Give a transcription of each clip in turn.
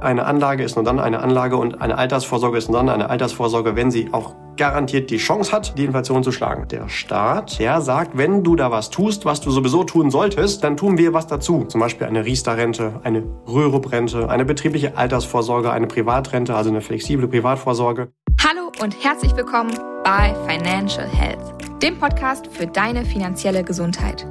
Eine Anlage ist nur dann eine Anlage und eine Altersvorsorge ist nur dann eine Altersvorsorge, wenn sie auch garantiert die Chance hat, die Inflation zu schlagen. Der Staat, der sagt, wenn du da was tust, was du sowieso tun solltest, dann tun wir was dazu. Zum Beispiel eine Riester-Rente, eine Rürup-Rente, eine betriebliche Altersvorsorge, eine Privatrente, also eine flexible Privatvorsorge. Hallo und herzlich willkommen bei Financial Health, dem Podcast für deine finanzielle Gesundheit.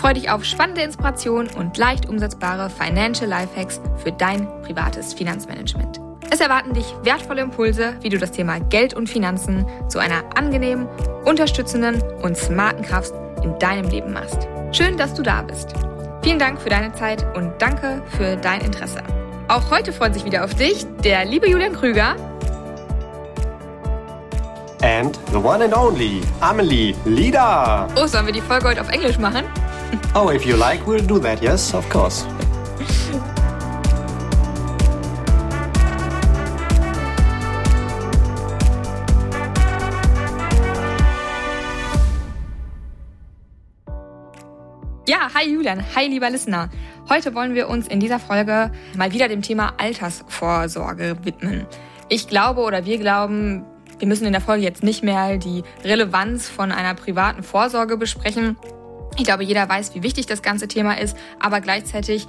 Freu dich auf spannende Inspirationen und leicht umsetzbare Financial Lifehacks für dein privates Finanzmanagement. Es erwarten dich wertvolle Impulse, wie du das Thema Geld und Finanzen zu einer angenehmen, unterstützenden und smarten Kraft in deinem Leben machst. Schön, dass du da bist. Vielen Dank für deine Zeit und danke für dein Interesse. Auch heute freut sich wieder auf dich der liebe Julian Krüger. And the one and only Amelie Lieder. Oh, sollen wir die Folge heute auf Englisch machen? Oh, if you like, we'll do that. Yes, of course. Ja, hi Julian, hi lieber Listener. Heute wollen wir uns in dieser Folge mal wieder dem Thema Altersvorsorge widmen. Ich glaube oder wir glauben, wir müssen in der Folge jetzt nicht mehr die Relevanz von einer privaten Vorsorge besprechen, ich glaube, jeder weiß, wie wichtig das ganze Thema ist, aber gleichzeitig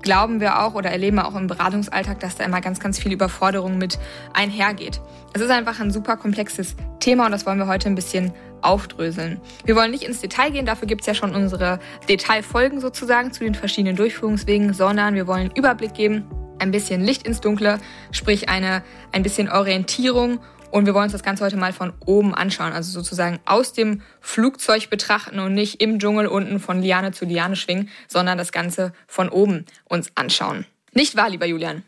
glauben wir auch oder erleben wir auch im Beratungsalltag, dass da immer ganz, ganz viel Überforderung mit einhergeht. Es ist einfach ein super komplexes Thema und das wollen wir heute ein bisschen aufdröseln. Wir wollen nicht ins Detail gehen, dafür gibt es ja schon unsere Detailfolgen sozusagen zu den verschiedenen Durchführungswegen, sondern wir wollen Überblick geben, ein bisschen Licht ins Dunkle, sprich eine, ein bisschen Orientierung und wir wollen uns das Ganze heute mal von oben anschauen, also sozusagen aus dem Flugzeug betrachten und nicht im Dschungel unten von Liane zu Liane schwingen, sondern das Ganze von oben uns anschauen. Nicht wahr, lieber Julian?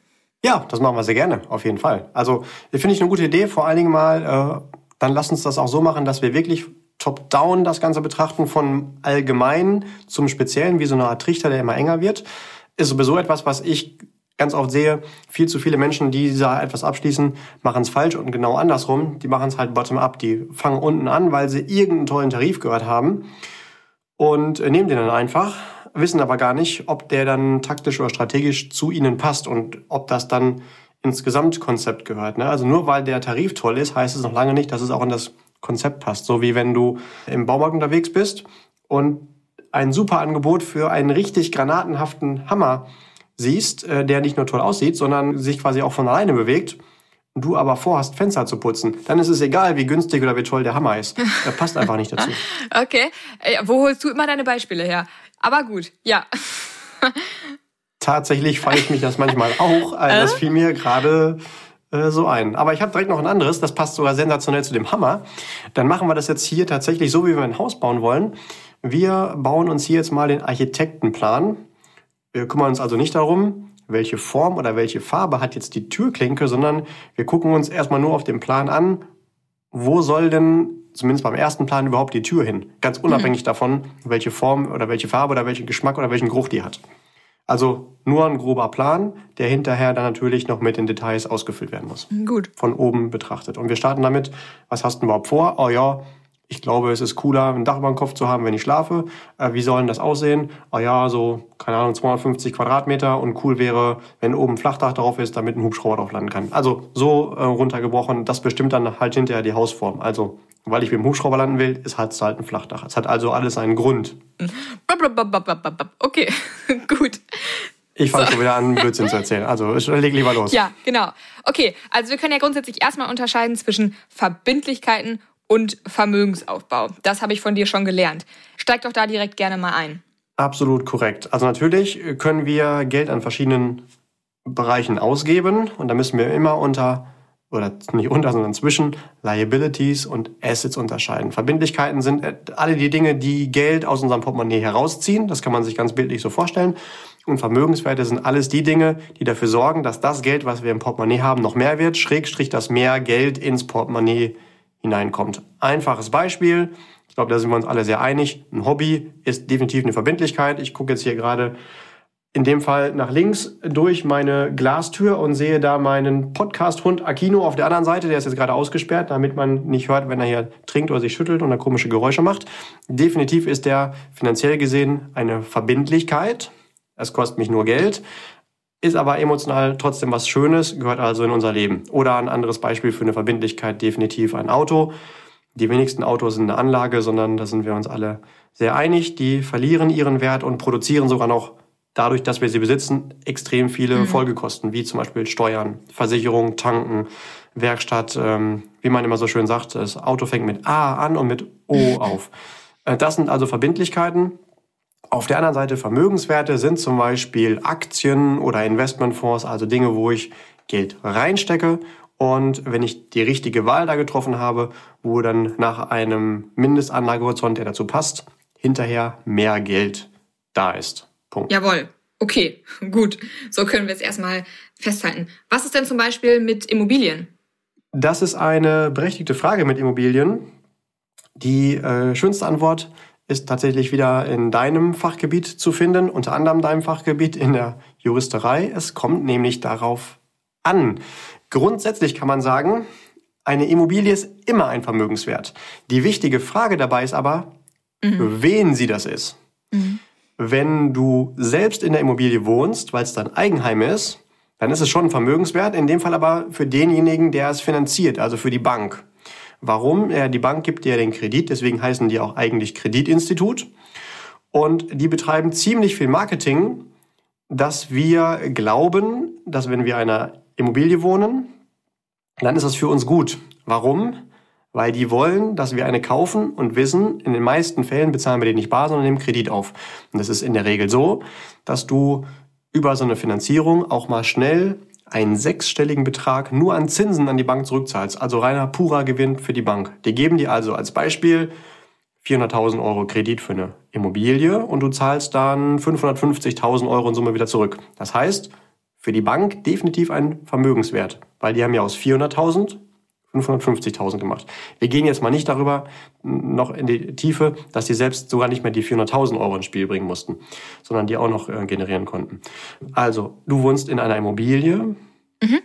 Ja, das machen wir sehr gerne, auf jeden Fall. Also, finde ich eine gute Idee. Vor allen Dingen mal, äh, dann lass uns das auch so machen, dass wir wirklich top-down das Ganze betrachten, von allgemein zum Speziellen, wie so eine Art Trichter, der immer enger wird. Ist sowieso etwas, was ich ganz oft sehe, viel zu viele Menschen, die da etwas abschließen, machen es falsch und genau andersrum. Die machen es halt bottom-up. Die fangen unten an, weil sie irgendeinen tollen Tarif gehört haben und nehmen den dann einfach, wissen aber gar nicht, ob der dann taktisch oder strategisch zu ihnen passt und ob das dann ins Gesamtkonzept gehört. Ne? Also nur weil der Tarif toll ist, heißt es noch lange nicht, dass es auch in das Konzept passt. So wie wenn du im Baumarkt unterwegs bist und ein super Angebot für einen richtig granatenhaften Hammer siehst, äh, der nicht nur toll aussieht, sondern sich quasi auch von alleine bewegt, und du aber vorhast, Fenster zu putzen, dann ist es egal, wie günstig oder wie toll der Hammer ist. Der passt einfach nicht dazu. okay. Äh, wo holst du immer deine Beispiele her? Aber gut, ja. Tatsächlich falle ich mich das manchmal auch. Äh, das fiel mir gerade so ein. Aber ich habe direkt noch ein anderes, das passt sogar sensationell zu dem Hammer. Dann machen wir das jetzt hier tatsächlich so, wie wir ein Haus bauen wollen. Wir bauen uns hier jetzt mal den Architektenplan wir kümmern uns also nicht darum, welche Form oder welche Farbe hat jetzt die Türklinke, sondern wir gucken uns erstmal nur auf dem Plan an, wo soll denn zumindest beim ersten Plan überhaupt die Tür hin? Ganz mhm. unabhängig mhm. davon, welche Form oder welche Farbe oder welchen Geschmack oder welchen Geruch die hat. Also nur ein grober Plan, der hinterher dann natürlich noch mit den Details ausgefüllt werden muss. Gut. Von oben betrachtet. Und wir starten damit, was hast du überhaupt vor? Oh ja, ich glaube, es ist cooler, ein Dach über dem Kopf zu haben, wenn ich schlafe. Äh, wie soll denn das aussehen? Ah ja, so, keine Ahnung, 250 Quadratmeter und cool wäre, wenn oben ein Flachdach drauf ist, damit ein Hubschrauber drauf landen kann. Also so äh, runtergebrochen, das bestimmt dann halt hinterher die Hausform. Also, weil ich mit dem Hubschrauber landen will, ist halt halt ein Flachdach. Es hat also alles einen Grund. Okay, gut. Ich fange so. schon wieder an, Blödsinn zu erzählen. Also leg lieber los. Ja, genau. Okay, also wir können ja grundsätzlich erstmal unterscheiden zwischen Verbindlichkeiten und Vermögensaufbau. Das habe ich von dir schon gelernt. Steig doch da direkt gerne mal ein. Absolut korrekt. Also natürlich können wir Geld an verschiedenen Bereichen ausgeben und da müssen wir immer unter oder nicht unter, sondern zwischen Liabilities und Assets unterscheiden. Verbindlichkeiten sind alle die Dinge, die Geld aus unserem Portemonnaie herausziehen. Das kann man sich ganz bildlich so vorstellen. Und Vermögenswerte sind alles die Dinge, die dafür sorgen, dass das Geld, was wir im Portemonnaie haben, noch mehr wird, schrägstrich, dass mehr Geld ins Portemonnaie hineinkommt. Einfaches Beispiel. Ich glaube, da sind wir uns alle sehr einig. Ein Hobby ist definitiv eine Verbindlichkeit. Ich gucke jetzt hier gerade in dem Fall nach links durch meine Glastür und sehe da meinen Podcast-Hund Akino auf der anderen Seite. Der ist jetzt gerade ausgesperrt, damit man nicht hört, wenn er hier trinkt oder sich schüttelt und da komische Geräusche macht. Definitiv ist der finanziell gesehen eine Verbindlichkeit. Es kostet mich nur Geld. Ist aber emotional trotzdem was Schönes, gehört also in unser Leben. Oder ein anderes Beispiel für eine Verbindlichkeit, definitiv ein Auto. Die wenigsten Autos sind eine Anlage, sondern da sind wir uns alle sehr einig. Die verlieren ihren Wert und produzieren sogar noch dadurch, dass wir sie besitzen, extrem viele mhm. Folgekosten, wie zum Beispiel Steuern, Versicherung, Tanken, Werkstatt, ähm, wie man immer so schön sagt, das Auto fängt mit A an und mit O auf. Äh, das sind also Verbindlichkeiten. Auf der anderen Seite Vermögenswerte sind zum Beispiel Aktien oder Investmentfonds, also Dinge, wo ich Geld reinstecke und wenn ich die richtige Wahl da getroffen habe, wo dann nach einem Mindestanlagehorizont, der dazu passt, hinterher mehr Geld da ist. Punkt. Jawohl. Okay, gut. So können wir es erstmal festhalten. Was ist denn zum Beispiel mit Immobilien? Das ist eine berechtigte Frage mit Immobilien. Die äh, schönste Antwort ist tatsächlich wieder in deinem Fachgebiet zu finden, unter anderem deinem Fachgebiet in der Juristerei. Es kommt nämlich darauf an. Grundsätzlich kann man sagen, eine Immobilie ist immer ein Vermögenswert. Die wichtige Frage dabei ist aber, mhm. für wen sie das ist. Mhm. Wenn du selbst in der Immobilie wohnst, weil es dein Eigenheim ist, dann ist es schon ein Vermögenswert, in dem Fall aber für denjenigen, der es finanziert, also für die Bank. Warum? Ja, die Bank gibt dir den Kredit, deswegen heißen die auch eigentlich Kreditinstitut. Und die betreiben ziemlich viel Marketing, dass wir glauben, dass wenn wir einer Immobilie wohnen, dann ist das für uns gut. Warum? Weil die wollen, dass wir eine kaufen und wissen, in den meisten Fällen bezahlen wir den nicht bar, sondern nehmen Kredit auf. Und das ist in der Regel so, dass du über so eine Finanzierung auch mal schnell einen sechsstelligen Betrag nur an Zinsen an die Bank zurückzahlst. Also reiner purer Gewinn für die Bank. Die geben dir also als Beispiel 400.000 Euro Kredit für eine Immobilie und du zahlst dann 550.000 Euro in Summe wieder zurück. Das heißt, für die Bank definitiv ein Vermögenswert, weil die haben ja aus 400.000 550.000 gemacht. Wir gehen jetzt mal nicht darüber noch in die Tiefe, dass die selbst sogar nicht mehr die 400.000 Euro ins Spiel bringen mussten, sondern die auch noch äh, generieren konnten. Also, du wohnst in einer Immobilie, mhm,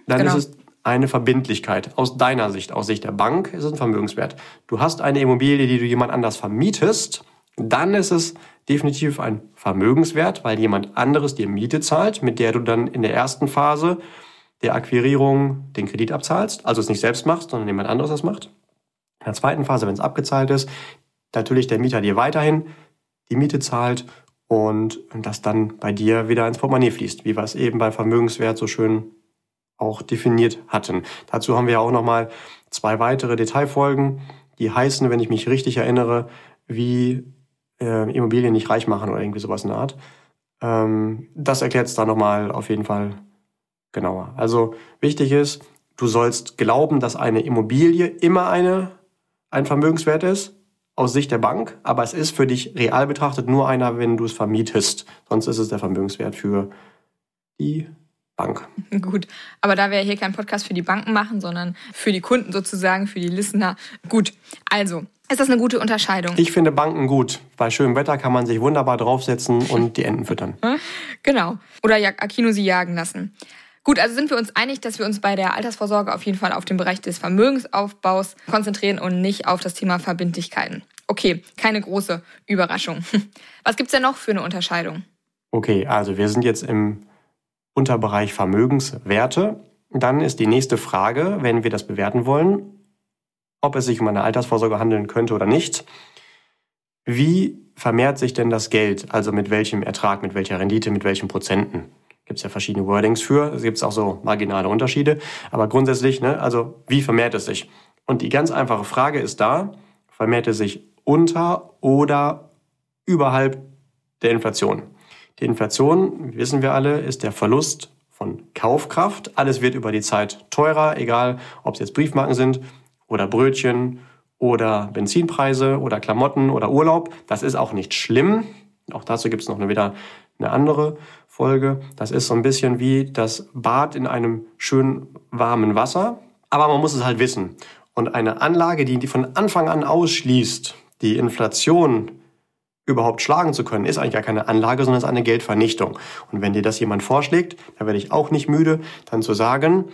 dann genau. ist es eine Verbindlichkeit. Aus deiner Sicht, aus Sicht der Bank ist es ein Vermögenswert. Du hast eine Immobilie, die du jemand anders vermietest, dann ist es definitiv ein Vermögenswert, weil jemand anderes dir Miete zahlt, mit der du dann in der ersten Phase der Akquirierung den Kredit abzahlst, also es nicht selbst machst, sondern jemand anderes das macht. In der zweiten Phase, wenn es abgezahlt ist, natürlich der Mieter dir weiterhin die Miete zahlt und das dann bei dir wieder ins Portemonnaie fließt, wie wir es eben bei Vermögenswert so schön auch definiert hatten. Dazu haben wir ja auch nochmal zwei weitere Detailfolgen, die heißen, wenn ich mich richtig erinnere, wie äh, Immobilien nicht reich machen oder irgendwie sowas in der Art. Ähm, das erklärt es da nochmal auf jeden Fall genauer. Also wichtig ist, du sollst glauben, dass eine Immobilie immer eine, ein Vermögenswert ist, aus Sicht der Bank, aber es ist für dich real betrachtet nur einer, wenn du es vermietest. Sonst ist es der Vermögenswert für die Bank. Gut, aber da wir hier keinen Podcast für die Banken machen, sondern für die Kunden sozusagen, für die Listener. Gut, also ist das eine gute Unterscheidung? Ich finde Banken gut. Bei schönem Wetter kann man sich wunderbar draufsetzen und die Enten füttern. Genau. Oder Akino sie jagen lassen. Gut, also sind wir uns einig, dass wir uns bei der Altersvorsorge auf jeden Fall auf den Bereich des Vermögensaufbaus konzentrieren und nicht auf das Thema Verbindlichkeiten. Okay, keine große Überraschung. Was gibt's denn noch für eine Unterscheidung? Okay, also wir sind jetzt im Unterbereich Vermögenswerte. Dann ist die nächste Frage, wenn wir das bewerten wollen, ob es sich um eine Altersvorsorge handeln könnte oder nicht. Wie vermehrt sich denn das Geld? Also mit welchem Ertrag, mit welcher Rendite, mit welchen Prozenten? Gibt es ja verschiedene Wordings für. Es gibt auch so marginale Unterschiede. Aber grundsätzlich, ne, also wie vermehrt es sich? Und die ganz einfache Frage ist da, vermehrt es sich unter oder überhalb der Inflation? Die Inflation, wissen wir alle, ist der Verlust von Kaufkraft. Alles wird über die Zeit teurer, egal ob es jetzt Briefmarken sind oder Brötchen oder Benzinpreise oder Klamotten oder Urlaub. Das ist auch nicht schlimm. Auch dazu gibt es noch eine, wieder eine andere Folge. Das ist so ein bisschen wie das Bad in einem schönen warmen Wasser. Aber man muss es halt wissen. Und eine Anlage, die von Anfang an ausschließt, die Inflation überhaupt schlagen zu können, ist eigentlich gar keine Anlage, sondern ist eine Geldvernichtung. Und wenn dir das jemand vorschlägt, da werde ich auch nicht müde, dann zu sagen,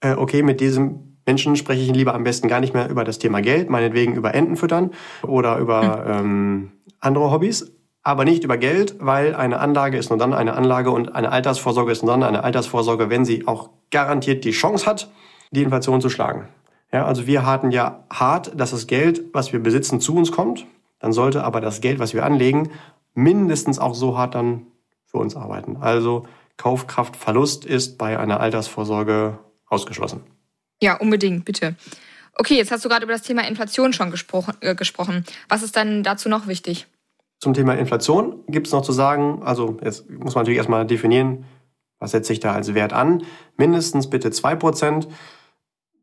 äh, okay, mit diesem Menschen spreche ich lieber am besten gar nicht mehr über das Thema Geld, meinetwegen über Enten füttern oder über hm. ähm, andere Hobbys, aber nicht über Geld, weil eine Anlage ist nur dann eine Anlage und eine Altersvorsorge ist nur dann eine Altersvorsorge, wenn sie auch garantiert die Chance hat, die Inflation zu schlagen. Ja, also wir hatten ja hart, dass das Geld, was wir besitzen, zu uns kommt. Dann sollte aber das Geld, was wir anlegen, mindestens auch so hart dann für uns arbeiten. Also Kaufkraftverlust ist bei einer Altersvorsorge ausgeschlossen. Ja, unbedingt, bitte. Okay, jetzt hast du gerade über das Thema Inflation schon gesprochen. Äh, gesprochen. Was ist dann dazu noch wichtig? Zum Thema Inflation gibt es noch zu sagen, also jetzt muss man natürlich erstmal definieren, was setzt sich da als Wert an. Mindestens bitte 2%.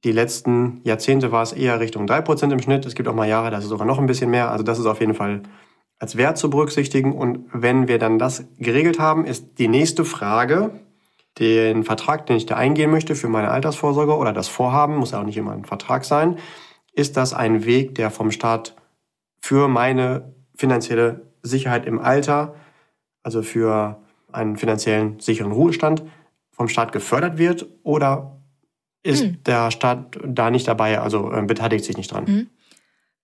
Die letzten Jahrzehnte war es eher Richtung 3% im Schnitt. Es gibt auch mal Jahre, da ist es sogar noch ein bisschen mehr. Also das ist auf jeden Fall als Wert zu berücksichtigen. Und wenn wir dann das geregelt haben, ist die nächste Frage, den Vertrag, den ich da eingehen möchte für meine Altersvorsorge oder das Vorhaben, muss ja auch nicht immer ein Vertrag sein, ist das ein Weg, der vom Staat für meine finanzielle Sicherheit im Alter, also für einen finanziellen sicheren Ruhestand, vom Staat gefördert wird oder ist hm. der Staat da nicht dabei, also äh, beteiligt sich nicht dran? Hm.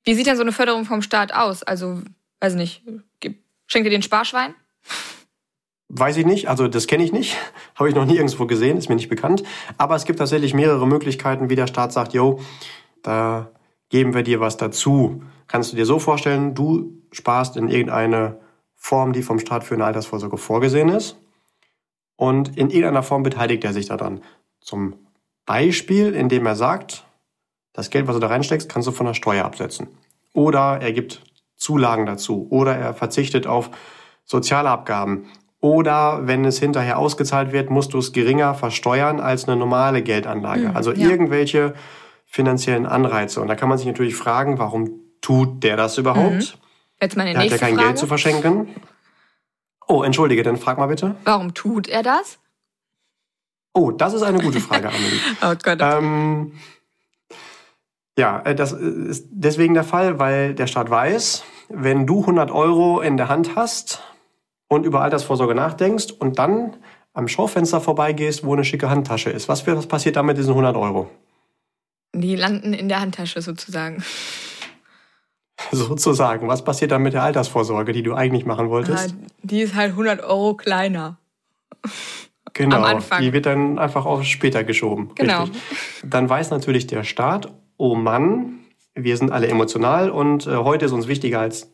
Wie sieht denn so eine Förderung vom Staat aus? Also, weiß nicht, schenkt ihr den Sparschwein? Weiß ich nicht, also das kenne ich nicht, habe ich noch nie irgendwo gesehen, ist mir nicht bekannt. Aber es gibt tatsächlich mehrere Möglichkeiten, wie der Staat sagt, yo, da geben wir dir was dazu. Kannst du dir so vorstellen, du sparst in irgendeine Form, die vom Staat für eine Altersvorsorge vorgesehen ist. Und in irgendeiner Form beteiligt er sich daran. Zum Beispiel, indem er sagt, das Geld, was du da reinsteckst, kannst du von der Steuer absetzen. Oder er gibt Zulagen dazu. Oder er verzichtet auf soziale Abgaben. Oder wenn es hinterher ausgezahlt wird, musst du es geringer versteuern als eine normale Geldanlage. Mhm, also ja. irgendwelche finanziellen Anreize. Und da kann man sich natürlich fragen, warum tut der das überhaupt? Mhm. Jetzt meine nächste hat ja kein Frage. Geld zu verschenken. Oh, entschuldige, dann frag mal bitte. Warum tut er das? Oh, das ist eine gute Frage, Amelie. oh Gott. Ähm, ja, äh, das ist deswegen der Fall, weil der Staat weiß, wenn du 100 Euro in der Hand hast und über Altersvorsorge nachdenkst und dann am Schaufenster vorbeigehst, wo eine schicke Handtasche ist, was, was passiert da mit diesen 100 Euro? Die landen in der Handtasche sozusagen. Sozusagen. Was passiert dann mit der Altersvorsorge, die du eigentlich machen wolltest? Die ist halt 100 Euro kleiner. Genau, Am Anfang. die wird dann einfach auf später geschoben. Genau. Richtig. Dann weiß natürlich der Staat, oh Mann, wir sind alle emotional und äh, heute ist uns wichtiger als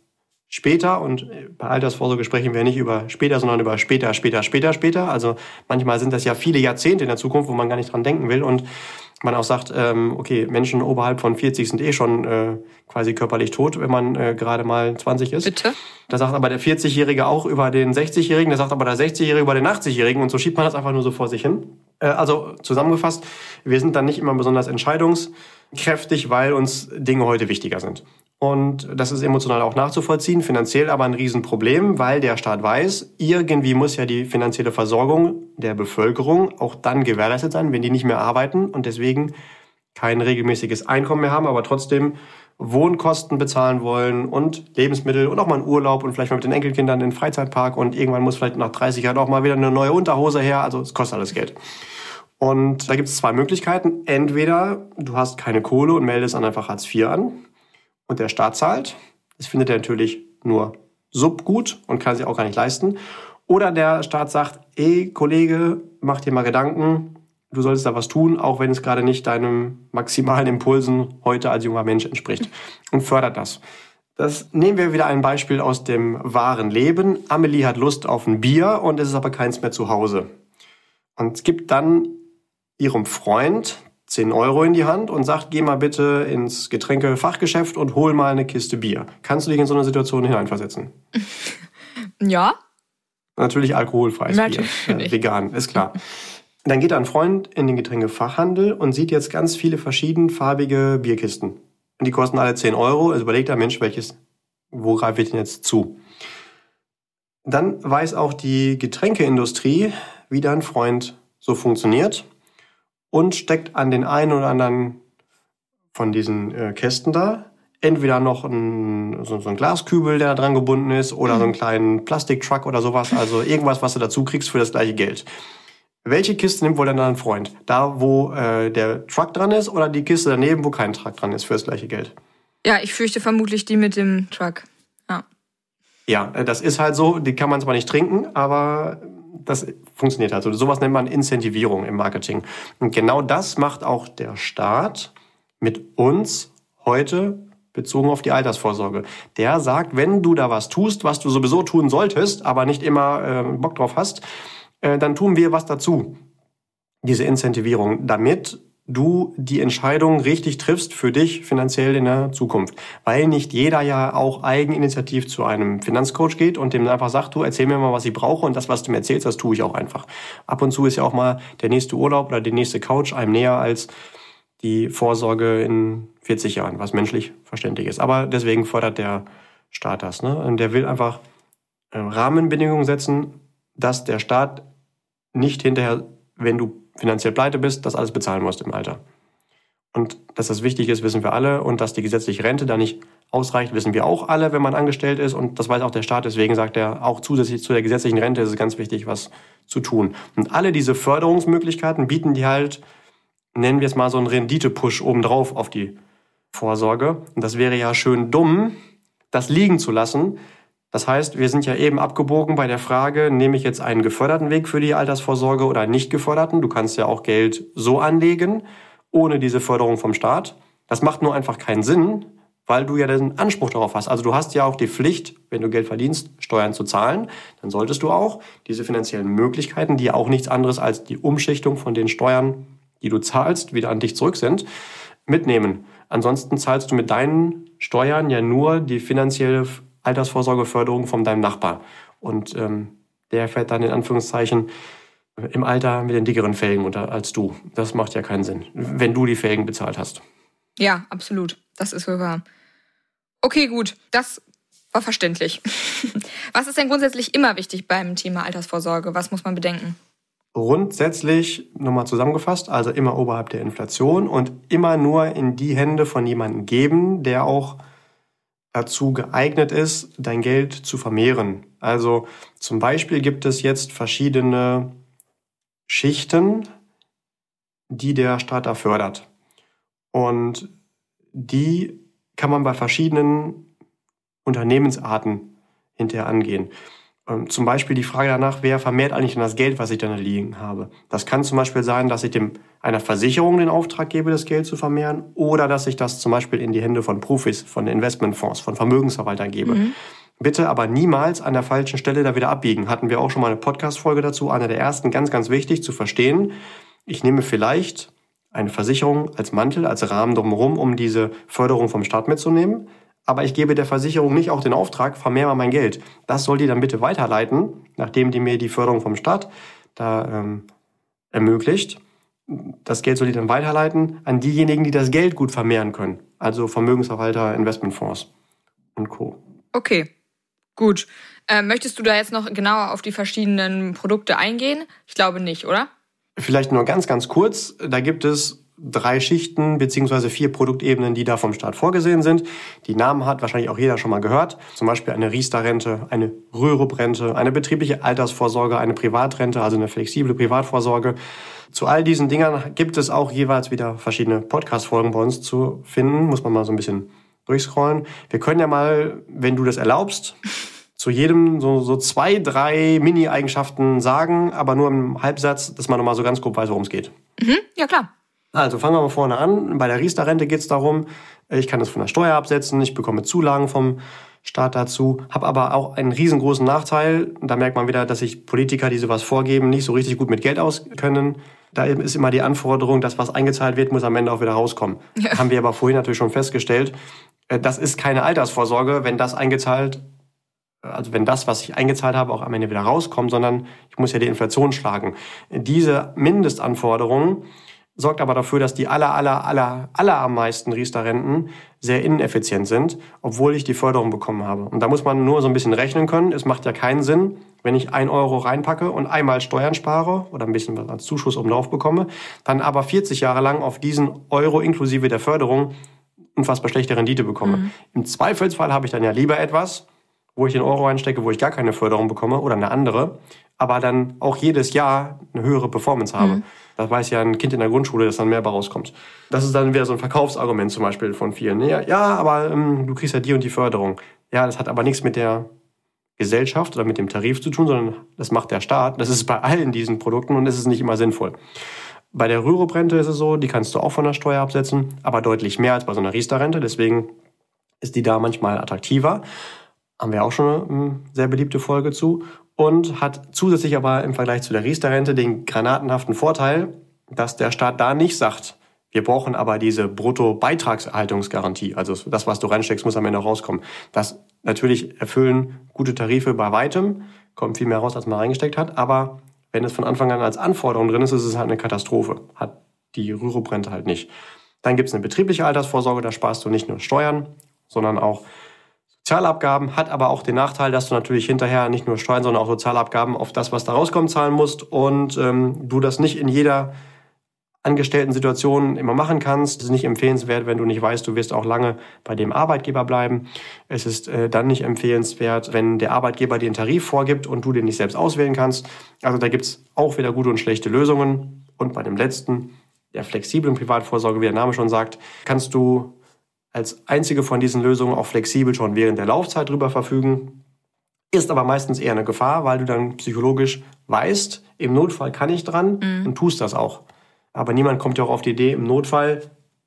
später. Und äh, bei Altersvorsorge sprechen wir nicht über später, sondern über später, später, später, später. Also manchmal sind das ja viele Jahrzehnte in der Zukunft, wo man gar nicht dran denken will. Und man auch sagt, ähm, okay, Menschen oberhalb von 40 sind eh schon äh, quasi körperlich tot, wenn man äh, gerade mal 20 ist. Bitte? Da sagt aber der 40-Jährige auch über den 60-Jährigen, der sagt aber der 60-Jährige über den 80-Jährigen und so schiebt man das einfach nur so vor sich hin. Äh, also zusammengefasst, wir sind dann nicht immer besonders entscheidungskräftig, weil uns Dinge heute wichtiger sind. Und das ist emotional auch nachzuvollziehen, finanziell aber ein Riesenproblem, weil der Staat weiß, irgendwie muss ja die finanzielle Versorgung der Bevölkerung auch dann gewährleistet sein, wenn die nicht mehr arbeiten und deswegen kein regelmäßiges Einkommen mehr haben, aber trotzdem Wohnkosten bezahlen wollen und Lebensmittel und auch mal einen Urlaub und vielleicht mal mit den Enkelkindern in den Freizeitpark und irgendwann muss vielleicht nach 30 Jahren auch mal wieder eine neue Unterhose her. Also es kostet alles Geld. Und da gibt es zwei Möglichkeiten. Entweder du hast keine Kohle und meldest dann einfach Hartz IV an und der Staat zahlt. Das findet er natürlich nur subgut und kann sich auch gar nicht leisten. Oder der Staat sagt, ey Kollege, mach dir mal Gedanken, du solltest da was tun, auch wenn es gerade nicht deinem maximalen Impulsen heute als junger Mensch entspricht und fördert das. Das nehmen wir wieder ein Beispiel aus dem wahren Leben. Amelie hat Lust auf ein Bier und es ist aber keins mehr zu Hause. Und es gibt dann ihrem Freund 10 Euro in die Hand und sagt, geh mal bitte ins Getränkefachgeschäft und hol mal eine Kiste Bier. Kannst du dich in so eine Situation hineinversetzen? Ja. Natürlich alkoholfreies Natürlich. Bier. Äh, vegan, ist klar. Dann geht ein Freund in den Getränkefachhandel und sieht jetzt ganz viele verschiedenfarbige Bierkisten. Und die kosten alle 10 Euro. Also überlegt der Mensch, welches, wo greife ich denn jetzt zu? Dann weiß auch die Getränkeindustrie, wie dein Freund so funktioniert und steckt an den einen oder anderen von diesen äh, Kästen da entweder noch ein, so, so ein Glaskübel, der da dran gebunden ist, oder so einen kleinen Plastiktruck oder sowas. Also irgendwas, was du dazu kriegst für das gleiche Geld. Welche Kiste nimmt wohl denn dein Freund? Da, wo äh, der Truck dran ist, oder die Kiste daneben, wo kein Truck dran ist für das gleiche Geld? Ja, ich fürchte vermutlich die mit dem Truck. Ja. Ja, äh, das ist halt so. Die kann man zwar nicht trinken, aber das funktioniert halt so. Sowas nennt man Incentivierung im Marketing. Und genau das macht auch der Staat mit uns heute bezogen auf die Altersvorsorge. Der sagt, wenn du da was tust, was du sowieso tun solltest, aber nicht immer äh, Bock drauf hast, äh, dann tun wir was dazu. Diese Incentivierung, damit du die Entscheidung richtig triffst für dich finanziell in der Zukunft. Weil nicht jeder ja auch eigeninitiativ zu einem Finanzcoach geht und dem einfach sagt, du erzähl mir mal, was ich brauche und das, was du mir erzählst, das tue ich auch einfach. Ab und zu ist ja auch mal der nächste Urlaub oder die nächste Couch einem näher als die Vorsorge in 40 Jahren, was menschlich verständlich ist. Aber deswegen fördert der Staat das. Ne? Und der will einfach äh, Rahmenbedingungen setzen, dass der Staat nicht hinterher, wenn du finanziell pleite bist, das alles bezahlen musst im Alter. Und dass das wichtig ist, wissen wir alle. Und dass die gesetzliche Rente da nicht ausreicht, wissen wir auch alle, wenn man angestellt ist. Und das weiß auch der Staat. Deswegen sagt er, auch zusätzlich zu der gesetzlichen Rente ist es ganz wichtig, was zu tun. Und alle diese Förderungsmöglichkeiten bieten die halt, nennen wir es mal so einen Rendite-Push obendrauf auf die Vorsorge. Und das wäre ja schön dumm, das liegen zu lassen, das heißt, wir sind ja eben abgebogen bei der Frage, nehme ich jetzt einen geförderten Weg für die Altersvorsorge oder nicht geförderten? Du kannst ja auch Geld so anlegen, ohne diese Förderung vom Staat. Das macht nur einfach keinen Sinn, weil du ja den Anspruch darauf hast. Also du hast ja auch die Pflicht, wenn du Geld verdienst, Steuern zu zahlen. Dann solltest du auch diese finanziellen Möglichkeiten, die ja auch nichts anderes als die Umschichtung von den Steuern, die du zahlst, wieder an dich zurück sind, mitnehmen. Ansonsten zahlst du mit deinen Steuern ja nur die finanzielle Altersvorsorgeförderung von deinem Nachbar. Und ähm, der fährt dann in Anführungszeichen im Alter mit den dickeren Felgen unter, als du. Das macht ja keinen Sinn, wenn du die Felgen bezahlt hast. Ja, absolut. Das ist wohl wahr. Okay, gut. Das war verständlich. Was ist denn grundsätzlich immer wichtig beim Thema Altersvorsorge? Was muss man bedenken? Grundsätzlich, nochmal zusammengefasst, also immer oberhalb der Inflation und immer nur in die Hände von jemandem geben, der auch dazu geeignet ist, dein Geld zu vermehren. Also zum Beispiel gibt es jetzt verschiedene Schichten, die der Staat da fördert. Und die kann man bei verschiedenen Unternehmensarten hinterher angehen. Ähm, zum Beispiel die Frage danach, wer vermehrt eigentlich das Geld, was ich dann liegen habe. Das kann zum Beispiel sein, dass ich dem einer Versicherung den Auftrag gebe, das Geld zu vermehren, oder dass ich das zum Beispiel in die Hände von Profis, von Investmentfonds, von Vermögensverwaltern gebe. Mhm. Bitte aber niemals an der falschen Stelle da wieder abbiegen. Hatten wir auch schon mal eine Podcast-Folge dazu. Einer der ersten, ganz, ganz wichtig zu verstehen. Ich nehme vielleicht eine Versicherung als Mantel, als Rahmen drumherum, um diese Förderung vom Staat mitzunehmen aber ich gebe der Versicherung nicht auch den Auftrag, vermehr mal mein Geld. Das soll die dann bitte weiterleiten, nachdem die mir die Förderung vom Staat da ähm, ermöglicht. Das Geld soll die dann weiterleiten an diejenigen, die das Geld gut vermehren können. Also Vermögensverwalter, Investmentfonds und Co. Okay, gut. Äh, möchtest du da jetzt noch genauer auf die verschiedenen Produkte eingehen? Ich glaube nicht, oder? Vielleicht nur ganz, ganz kurz. Da gibt es drei Schichten beziehungsweise vier Produktebenen, die da vom Staat vorgesehen sind. Die Namen hat wahrscheinlich auch jeder schon mal gehört. Zum Beispiel eine Riester-Rente, eine Rürup-Rente, eine betriebliche Altersvorsorge, eine Privatrente, also eine flexible Privatvorsorge. Zu all diesen Dingern gibt es auch jeweils wieder verschiedene Podcast-Folgen bei uns zu finden. Muss man mal so ein bisschen durchscrollen. Wir können ja mal, wenn du das erlaubst, zu jedem so, so zwei, drei Mini-Eigenschaften sagen, aber nur im Halbsatz, dass man nochmal so ganz grob weiß, worum es geht. Mhm, ja, klar. Also fangen wir mal vorne an. Bei der Riester-Rente geht es darum, ich kann das von der Steuer absetzen, ich bekomme Zulagen vom Staat dazu, habe aber auch einen riesengroßen Nachteil. Da merkt man wieder, dass sich Politiker, die sowas vorgeben, nicht so richtig gut mit Geld auskennen. Da ist immer die Anforderung, dass was eingezahlt wird, muss am Ende auch wieder rauskommen. Ja. Haben wir aber vorhin natürlich schon festgestellt. Äh, das ist keine Altersvorsorge, wenn das eingezahlt, also wenn das, was ich eingezahlt habe, auch am Ende wieder rauskommt, sondern ich muss ja die Inflation schlagen. Diese Mindestanforderungen sorgt aber dafür, dass die aller, aller, aller, aller am meisten Riester-Renten sehr ineffizient sind, obwohl ich die Förderung bekommen habe. Und da muss man nur so ein bisschen rechnen können. Es macht ja keinen Sinn, wenn ich ein Euro reinpacke und einmal Steuern spare oder ein bisschen was als Zuschuss obendrauf bekomme, dann aber 40 Jahre lang auf diesen Euro inklusive der Förderung unfassbar schlechte Rendite bekomme. Mhm. Im Zweifelsfall habe ich dann ja lieber etwas, wo ich den Euro einstecke, wo ich gar keine Förderung bekomme oder eine andere, aber dann auch jedes Jahr eine höhere Performance habe. Mhm. Das weiß ja ein Kind in der Grundschule, dass dann mehr bei rauskommt. Das ist dann wieder so ein Verkaufsargument zum Beispiel von vielen. Ja, ja aber ähm, du kriegst ja die und die Förderung. Ja, das hat aber nichts mit der Gesellschaft oder mit dem Tarif zu tun, sondern das macht der Staat. Das ist bei allen diesen Produkten und es ist nicht immer sinnvoll. Bei der Rürup-Rente ist es so, die kannst du auch von der Steuer absetzen, aber deutlich mehr als bei so einer Riester-Rente. Deswegen ist die da manchmal attraktiver. Haben wir auch schon eine hm, sehr beliebte Folge zu. Und hat zusätzlich aber im Vergleich zu der Riester-Rente den granatenhaften Vorteil, dass der Staat da nicht sagt, wir brauchen aber diese Brutto-Beitragserhaltungsgarantie. Also das, was du reinsteckst, muss am Ende rauskommen. Das natürlich erfüllen gute Tarife bei weitem, kommt viel mehr raus, als man reingesteckt hat. Aber wenn es von Anfang an als Anforderung drin ist, ist es halt eine Katastrophe. Hat die Rürup-Rente halt nicht. Dann gibt es eine betriebliche Altersvorsorge, da sparst du nicht nur Steuern, sondern auch Sozialabgaben, hat aber auch den Nachteil, dass du natürlich hinterher nicht nur Steuern, sondern auch Sozialabgaben auf das, was da rauskommt, zahlen musst und ähm, du das nicht in jeder angestellten Situationen immer machen kannst. Es ist nicht empfehlenswert, wenn du nicht weißt, du wirst auch lange bei dem Arbeitgeber bleiben. Es ist äh, dann nicht empfehlenswert, wenn der Arbeitgeber dir einen Tarif vorgibt und du den nicht selbst auswählen kannst. Also da gibt's auch wieder gute und schlechte Lösungen. Und bei dem letzten, der flexiblen Privatvorsorge, wie der Name schon sagt, kannst du als einzige von diesen Lösungen auch flexibel schon während der Laufzeit drüber verfügen. Ist aber meistens eher eine Gefahr, weil du dann psychologisch weißt, im Notfall kann ich dran mhm. und tust das auch. Aber niemand kommt ja auch auf die Idee, im Notfall,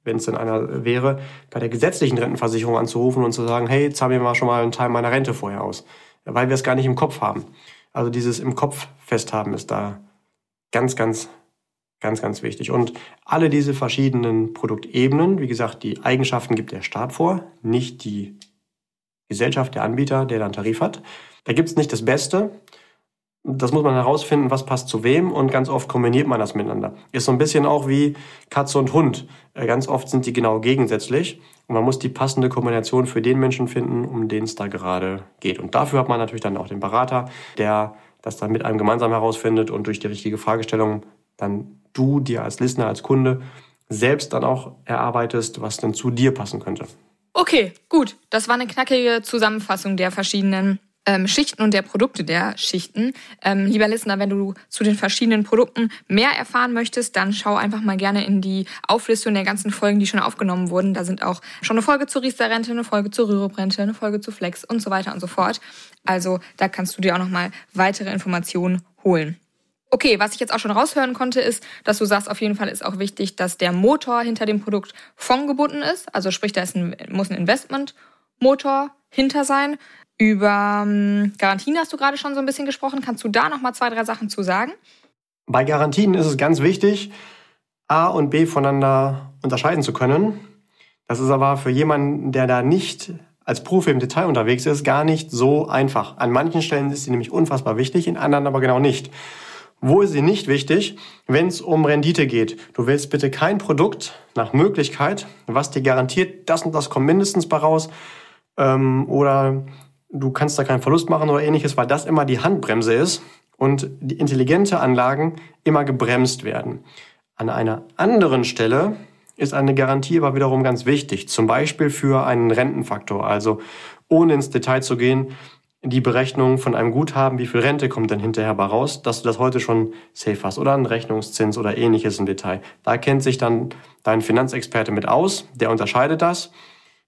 wenn es denn einer wäre, bei der gesetzlichen Rentenversicherung anzurufen und zu sagen, hey, zahl mir mal schon mal einen Teil meiner Rente vorher aus. Weil wir es gar nicht im Kopf haben. Also dieses im Kopf festhaben ist da ganz, ganz, ganz, ganz wichtig. Und alle diese verschiedenen Produktebenen, wie gesagt, die Eigenschaften gibt der Staat vor, nicht die Gesellschaft, der Anbieter, der dann Tarif hat. Da gibt es nicht das Beste, das muss man herausfinden, was passt zu wem und ganz oft kombiniert man das miteinander. Ist so ein bisschen auch wie Katze und Hund. Äh, ganz oft sind die genau gegensätzlich und man muss die passende Kombination für den Menschen finden, um den es da gerade geht. Und dafür hat man natürlich dann auch den Berater, der das dann mit einem gemeinsam herausfindet und durch die richtige Fragestellung dann du dir als Listener, als Kunde selbst dann auch erarbeitest, was denn zu dir passen könnte. Okay, gut. Das war eine knackige Zusammenfassung der verschiedenen ähm, Schichten und der Produkte der Schichten. Ähm, lieber Listener, wenn du zu den verschiedenen Produkten mehr erfahren möchtest, dann schau einfach mal gerne in die Auflistung der ganzen Folgen, die schon aufgenommen wurden. Da sind auch schon eine Folge zur Riester-Rente, eine Folge zur Rürup-Rente, eine Folge zu Flex und so weiter und so fort. Also da kannst du dir auch nochmal weitere Informationen holen. Okay, was ich jetzt auch schon raushören konnte, ist, dass du sagst, auf jeden Fall ist auch wichtig, dass der Motor hinter dem Produkt fondgebunden ist. Also sprich, da ein, muss ein Investmentmotor hinter sein. Über ähm, Garantien hast du gerade schon so ein bisschen gesprochen. Kannst du da noch mal zwei, drei Sachen zu sagen? Bei Garantien ist es ganz wichtig, A und B voneinander unterscheiden zu können. Das ist aber für jemanden, der da nicht als Profi im Detail unterwegs ist, gar nicht so einfach. An manchen Stellen ist sie nämlich unfassbar wichtig, in anderen aber genau nicht. Wo ist sie nicht wichtig? Wenn es um Rendite geht. Du willst bitte kein Produkt nach Möglichkeit, was dir garantiert, das und das kommt mindestens bei raus. Ähm, oder du kannst da keinen Verlust machen oder ähnliches, weil das immer die Handbremse ist und die intelligente Anlagen immer gebremst werden. An einer anderen Stelle ist eine Garantie aber wiederum ganz wichtig, zum Beispiel für einen Rentenfaktor. Also ohne ins Detail zu gehen, die Berechnung von einem Guthaben, wie viel Rente kommt dann hinterher bei raus, dass du das heute schon safe hast oder einen Rechnungszins oder ähnliches im Detail. Da kennt sich dann dein Finanzexperte mit aus, der unterscheidet das.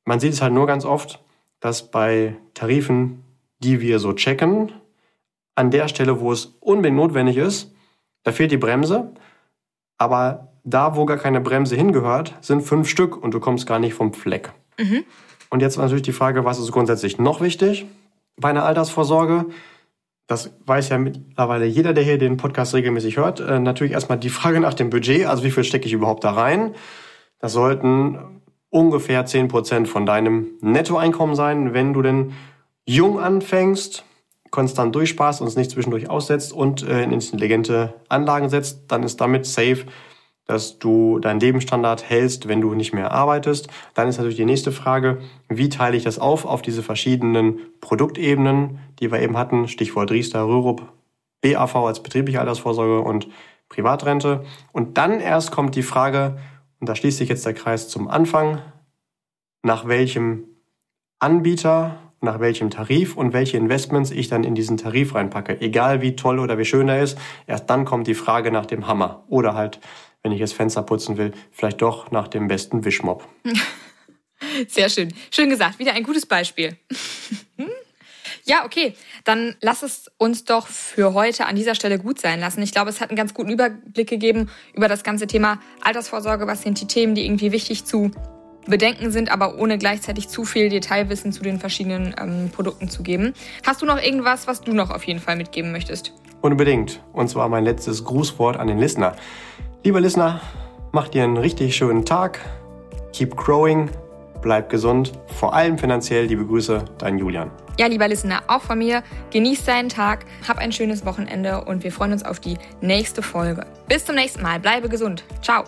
Man sieht es halt nur ganz oft, dass bei Tarifen, die wir so checken, an der Stelle, wo es unbedingt notwendig ist, da fehlt die Bremse, aber da, wo gar keine Bremse hingehört, sind fünf Stück und du kommst gar nicht vom Fleck. Mhm. Und jetzt natürlich die Frage, was ist grundsätzlich noch wichtig bei einer Altersvorsorge? Das weiß ja mittlerweile jeder, der hier den Podcast regelmäßig hört. Äh, natürlich erstmal die Frage nach dem Budget, also wie viel stecke ich überhaupt da rein? Das sollten ungefähr 10% von deinem Nettoeinkommen sein, wenn du denn jung anfängst, konstant durchsparst und es nicht zwischendurch aussetzt und äh, in intelligente Anlagen setzt, dann ist damit safe, dass du deinen Lebensstandard hältst, wenn du nicht mehr arbeitest. Dann ist natürlich die nächste Frage, wie teile ich das auf auf diese verschiedenen Produktebenen, die wir eben hatten, Stichwort Riester, Rürup, BAV als betriebliche Altersvorsorge und Privatrente. Und dann erst kommt die Frage, und da schließt sich jetzt der Kreis zum Anfang, nach welchem Anbieter, nach welchem Tarif und welche Investments ich dann in diesen Tarif reinpacke. Egal wie toll oder wie schön er ist, erst dann kommt die Frage nach dem Hammer. Oder halt, wenn ich das Fenster putzen will, vielleicht doch nach dem besten Wischmopp. Sehr schön. Schön gesagt. Wieder ein gutes Beispiel. Ja, okay. Dann lass es uns doch für heute an dieser Stelle gut sein lassen. Ich glaube, es hat einen ganz guten Überblick gegeben über das ganze Thema Altersvorsorge. Was sind die Themen, die irgendwie wichtig zu bedenken sind, aber ohne gleichzeitig zu viel Detailwissen zu den verschiedenen ähm, Produkten zu geben. Hast du noch irgendwas, was du noch auf jeden Fall mitgeben möchtest? Unbedingt. Und zwar mein letztes Grußwort an den Listener. Lieber Listener, mach dir einen richtig schönen Tag. Keep growing. Bleib gesund. Vor allem finanziell. Liebe Grüße, dein Julian. Ja, lieber Listener, auch von mir, genieß deinen Tag, hab ein schönes Wochenende und wir freuen uns auf die nächste Folge. Bis zum nächsten Mal, bleibe gesund. Ciao.